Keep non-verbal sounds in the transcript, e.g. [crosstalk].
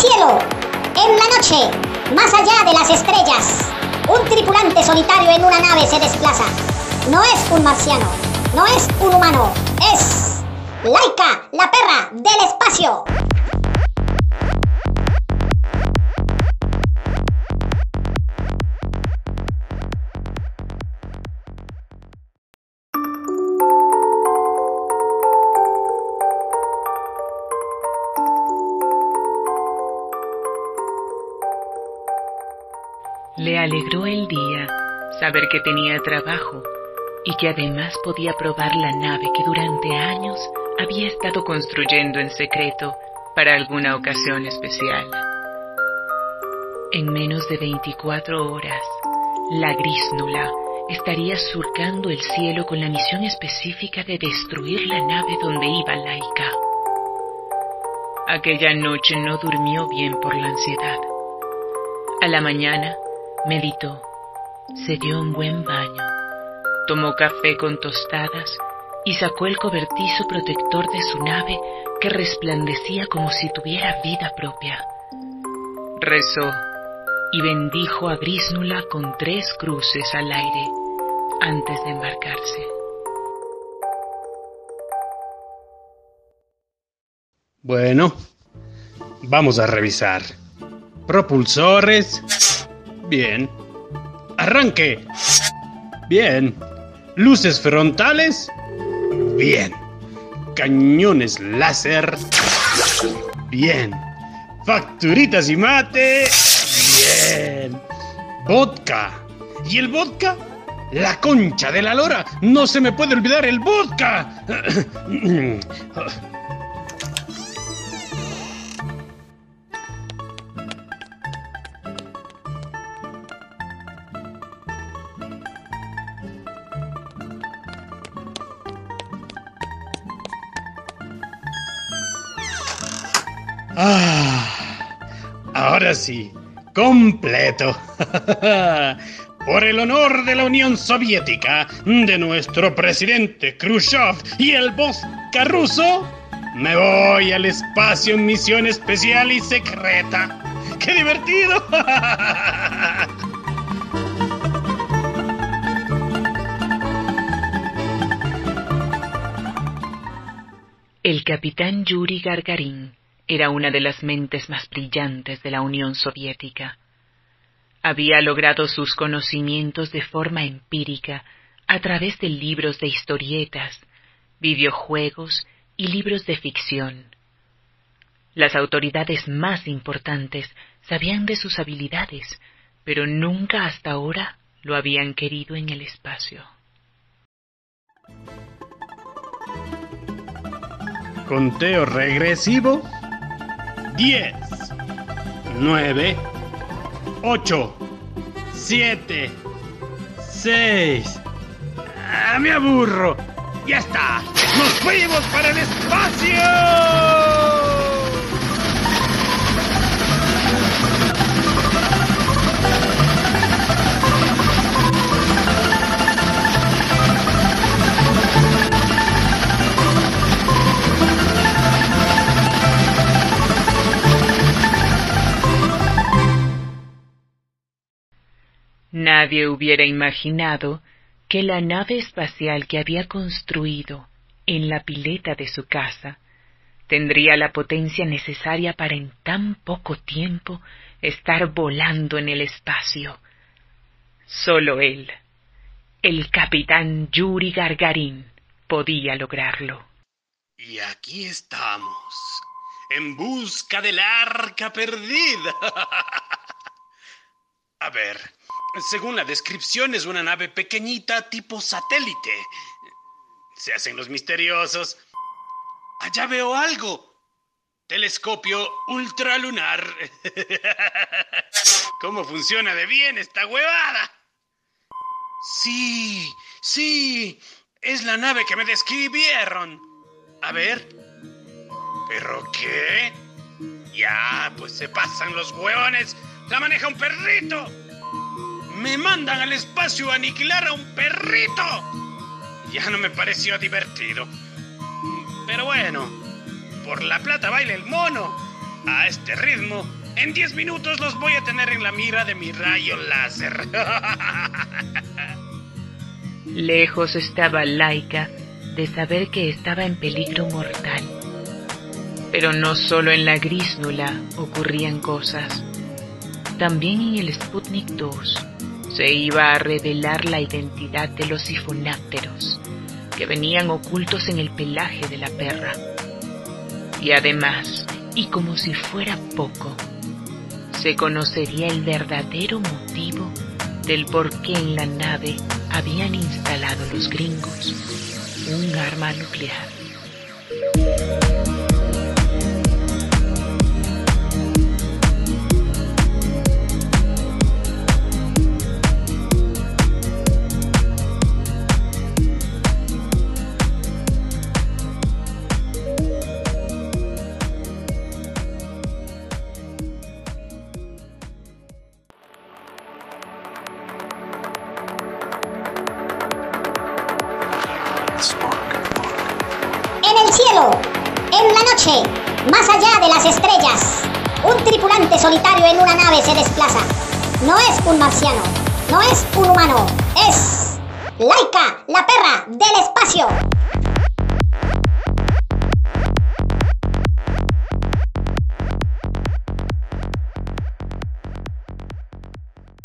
cielo, en la noche, más allá de las estrellas, un tripulante solitario en una nave se desplaza. No es un marciano, no es un humano, es Laika, la perra del espacio. Le alegró el día saber que tenía trabajo y que además podía probar la nave que durante años había estado construyendo en secreto para alguna ocasión especial. En menos de 24 horas, la grisnula estaría surcando el cielo con la misión específica de destruir la nave donde iba Laika. Aquella noche no durmió bien por la ansiedad. A la mañana, meditó, se dio un buen baño, tomó café con tostadas y sacó el cobertizo protector de su nave que resplandecía como si tuviera vida propia. Rezó y bendijo a Grisnula con tres cruces al aire antes de embarcarse. Bueno, vamos a revisar. Propulsores. Bien. Arranque. Bien. Luces frontales. Bien. Cañones láser. Bien. Facturitas y mate. Bien. Vodka. ¿Y el vodka? La concha de la lora. No se me puede olvidar el vodka. [clears throat] Ah, ahora sí, completo. [laughs] Por el honor de la Unión Soviética, de nuestro presidente Khrushchev y el boss Caruso, me voy al espacio en misión especial y secreta. ¡Qué divertido! [laughs] El capitán Yuri Gargarin era una de las mentes más brillantes de la Unión Soviética. Había logrado sus conocimientos de forma empírica a través de libros de historietas, videojuegos y libros de ficción. Las autoridades más importantes sabían de sus habilidades, pero nunca hasta ahora lo habían querido en el espacio. Conteo regresivo. 10, 9, 8, 7, 6. Ah, me aburro. Ya está. Nos fuimos para el espacio. Nadie hubiera imaginado que la nave espacial que había construido en la pileta de su casa tendría la potencia necesaria para en tan poco tiempo estar volando en el espacio. Solo él, el capitán Yuri Gargarin, podía lograrlo. Y aquí estamos, en busca del arca perdida. [laughs] A ver, según la descripción es una nave pequeñita tipo satélite. Se hacen los misteriosos. Allá veo algo. Telescopio ultralunar. [laughs] ¿Cómo funciona de bien esta huevada? Sí, sí. Es la nave que me describieron. A ver. ¿Pero qué? Ya, pues se pasan los hueones. La maneja un perrito. Me mandan al espacio a aniquilar a un perrito. Ya no me pareció divertido. Pero bueno, por la plata baila el mono. A este ritmo, en 10 minutos los voy a tener en la mira de mi rayo láser. [laughs] Lejos estaba Laika de saber que estaba en peligro mortal. Pero no solo en la grísnula ocurrían cosas. También en el Sputnik 2 se iba a revelar la identidad de los sifonápteros que venían ocultos en el pelaje de la perra. Y además, y como si fuera poco, se conocería el verdadero motivo del por qué en la nave habían instalado los gringos un arma nuclear. En el cielo, en la noche, más allá de las estrellas, un tripulante solitario en una nave se desplaza. No es un marciano, no es un humano, es Laika, la perra del espacio.